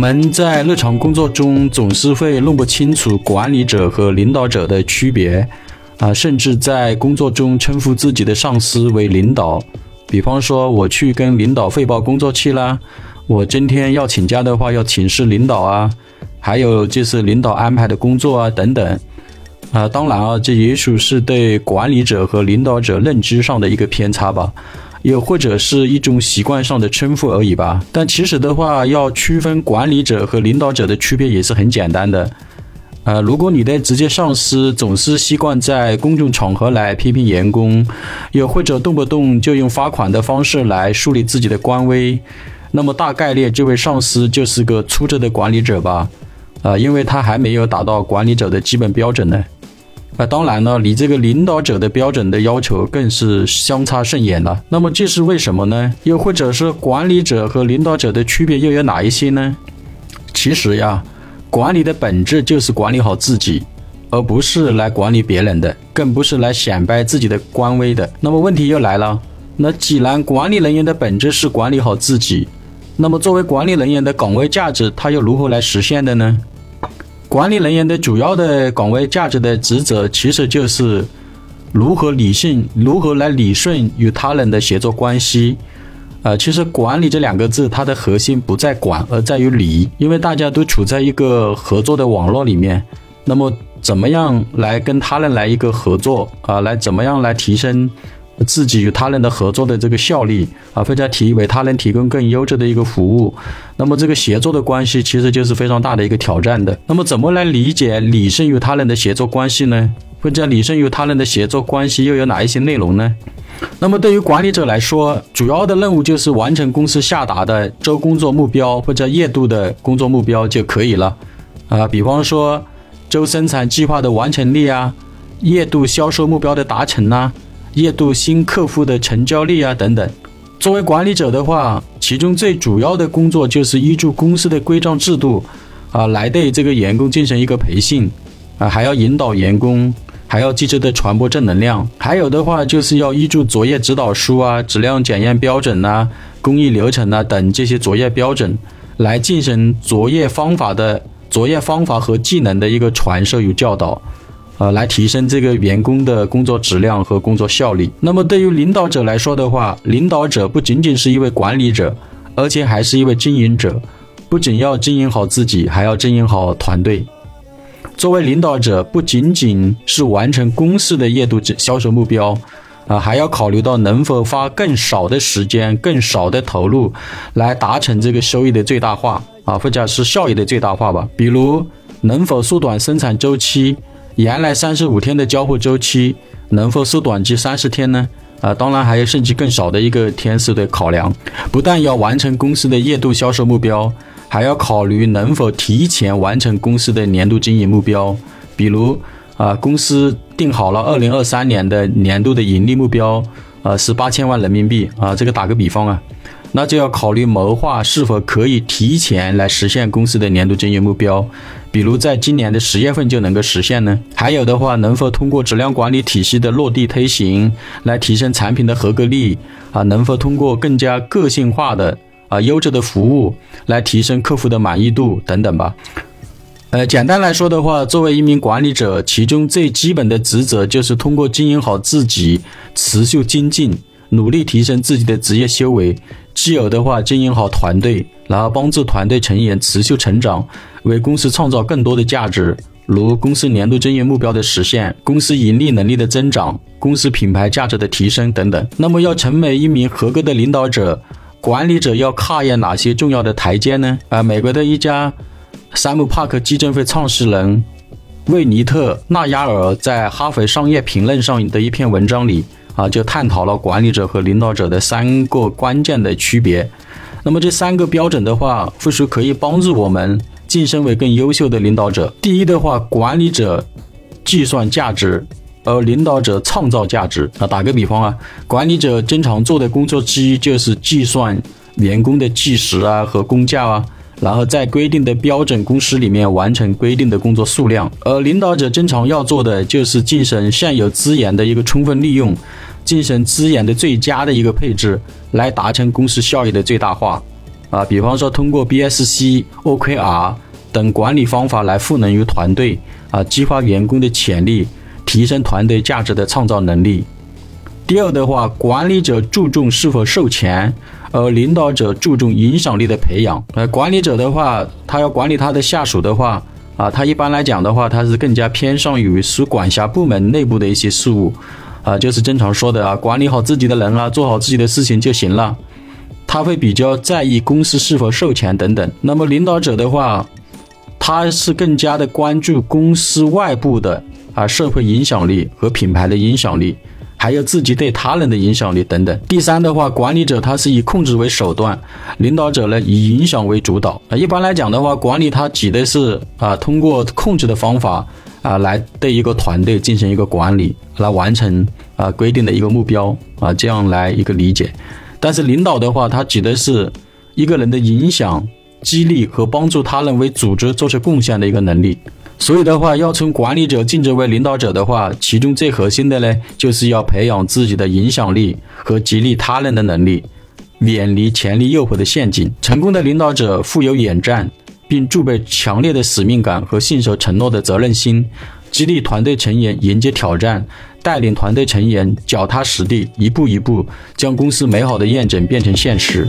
们在日常工作中总是会弄不清楚管理者和领导者的区别，啊，甚至在工作中称呼自己的上司为领导。比方说，我去跟领导汇报工作去啦，我今天要请假的话，要请示领导啊，还有就是领导安排的工作啊等等。啊，当然啊，这也许是对管理者和领导者认知上的一个偏差吧。又或者是一种习惯上的称呼而已吧。但其实的话，要区分管理者和领导者的区别也是很简单的。呃，如果你的直接上司总是习惯在公众场合来批评员工，又或者动不动就用罚款的方式来树立自己的官威，那么大概率这位上司就是个粗制的管理者吧。啊，因为他还没有达到管理者的基本标准呢。那当然了，离这个领导者的标准的要求更是相差甚远了。那么这是为什么呢？又或者是管理者和领导者的区别又有哪一些呢？其实呀，管理的本质就是管理好自己，而不是来管理别人的，更不是来显摆自己的官威的。那么问题又来了，那既然管理人员的本质是管理好自己，那么作为管理人员的岗位价值，他又如何来实现的呢？管理人员的主要的岗位价值的职责，其实就是如何理性、如何来理顺与他人的协作关系。呃，其实“管理”这两个字，它的核心不在管，而在于理。因为大家都处在一个合作的网络里面，那么怎么样来跟他人来一个合作啊？来怎么样来提升？自己与他人的合作的这个效率啊，或者提为他人提供更优质的一个服务，那么这个协作的关系其实就是非常大的一个挑战的。那么怎么来理解理顺与他人的协作关系呢？或者理顺与他人的协作关系又有哪一些内容呢？那么对于管理者来说，主要的任务就是完成公司下达的周工作目标或者月度的工作目标就可以了。啊，比方说周生产计划的完成率啊，月度销售目标的达成呐。月度新客户的成交率啊等等，作为管理者的话，其中最主要的工作就是依据公司的规章制度啊，来对这个员工进行一个培训啊，还要引导员工，还要积极的传播正能量。还有的话，就是要依据作业指导书啊、质量检验标准呐、工艺流程呐等这些作业标准，来进行作业方法的作业方法和技能的一个传授与教导。呃，来提升这个员工的工作质量和工作效率。那么，对于领导者来说的话，领导者不仅仅是一位管理者，而且还是一位经营者。不仅要经营好自己，还要经营好团队。作为领导者，不仅仅是完成公司的月度销售目标，啊，还要考虑到能否花更少的时间、更少的投入，来达成这个收益的最大化啊，或者是效益的最大化吧。比如，能否缩短生产周期？原来三十五天的交付周期能否缩短至三十天呢？啊，当然还有甚至更少的一个天数的考量。不但要完成公司的月度销售目标，还要考虑能否提前完成公司的年度经营目标。比如啊，公司定好了二零二三年的年度的盈利目标，呃，是八千万人民币啊。这个打个比方啊。那就要考虑谋划是否可以提前来实现公司的年度经营目标，比如在今年的十月份就能够实现呢？还有的话，能否通过质量管理体系的落地推行来提升产品的合格率啊？能否通过更加个性化的啊优质的服务来提升客户的满意度等等吧？呃，简单来说的话，作为一名管理者，其中最基本的职责就是通过经营好自己，持续精进。努力提升自己的职业修为，既有的话经营好团队，然后帮助团队成员持续成长，为公司创造更多的价值，如公司年度经营目标的实现、公司盈利能力的增长、公司品牌价值的提升等等。那么，要成为一名合格的领导者，管理者要跨越哪些重要的台阶呢？啊，美国的一家山姆帕克基金会创始人魏尼特纳亚尔在《哈佛商业评论》上的一篇文章里。啊，就探讨了管理者和领导者的三个关键的区别。那么这三个标准的话，或许可以帮助我们晋升为更优秀的领导者。第一的话，管理者计算价值，而领导者创造价值。啊，打个比方啊，管理者经常做的工作之一就是计算员工的计时啊和工价啊。然后在规定的标准公式里面完成规定的工作数量，而领导者经常要做的就是进行现有资源的一个充分利用，进行资源的最佳的一个配置，来达成公司效益的最大化。啊，比方说通过 BSC、OKR 等管理方法来赋能于团队啊，激发员工的潜力，提升团队价值的创造能力。第二的话，管理者注重是否授权，而领导者注重影响力的培养。呃，管理者的话，他要管理他的下属的话，啊，他一般来讲的话，他是更加偏向于属管辖部门内部的一些事务，啊，就是正常说的啊，管理好自己的人啊，做好自己的事情就行了。他会比较在意公司是否授权等等。那么领导者的话，他是更加的关注公司外部的啊社会影响力和品牌的影响力，还有自己对他人的影响力等等。第三的话，管理者他是以控制为手段，领导者呢以影响为主导。啊，一般来讲的话，管理他指的是啊通过控制的方法啊来对一个团队进行一个管理，来完成啊规定的一个目标啊这样来一个理解。但是领导的话，他指的是一个人的影响、激励和帮助他人为组织做出贡献的一个能力。所以的话，要从管理者晋升为领导者的话，其中最核心的呢，就是要培养自己的影响力和激励他人的能力，远离权力诱惑的陷阱。成功的领导者富有远战，并具备强烈的使命感和信守承诺的责任心。激励团队成员迎接挑战，带领团队成员脚踏实地，一步一步将公司美好的愿景变成现实。